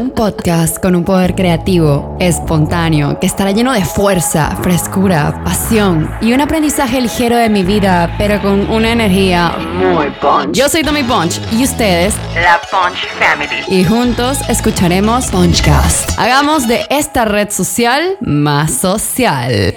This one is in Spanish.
Un podcast con un poder creativo, espontáneo, que estará lleno de fuerza, frescura, pasión y un aprendizaje ligero de mi vida, pero con una energía muy punch. Yo soy Tommy Punch y ustedes, La Punch Family. y juntos escucharemos Punchcast. Hagamos de esta red social más social.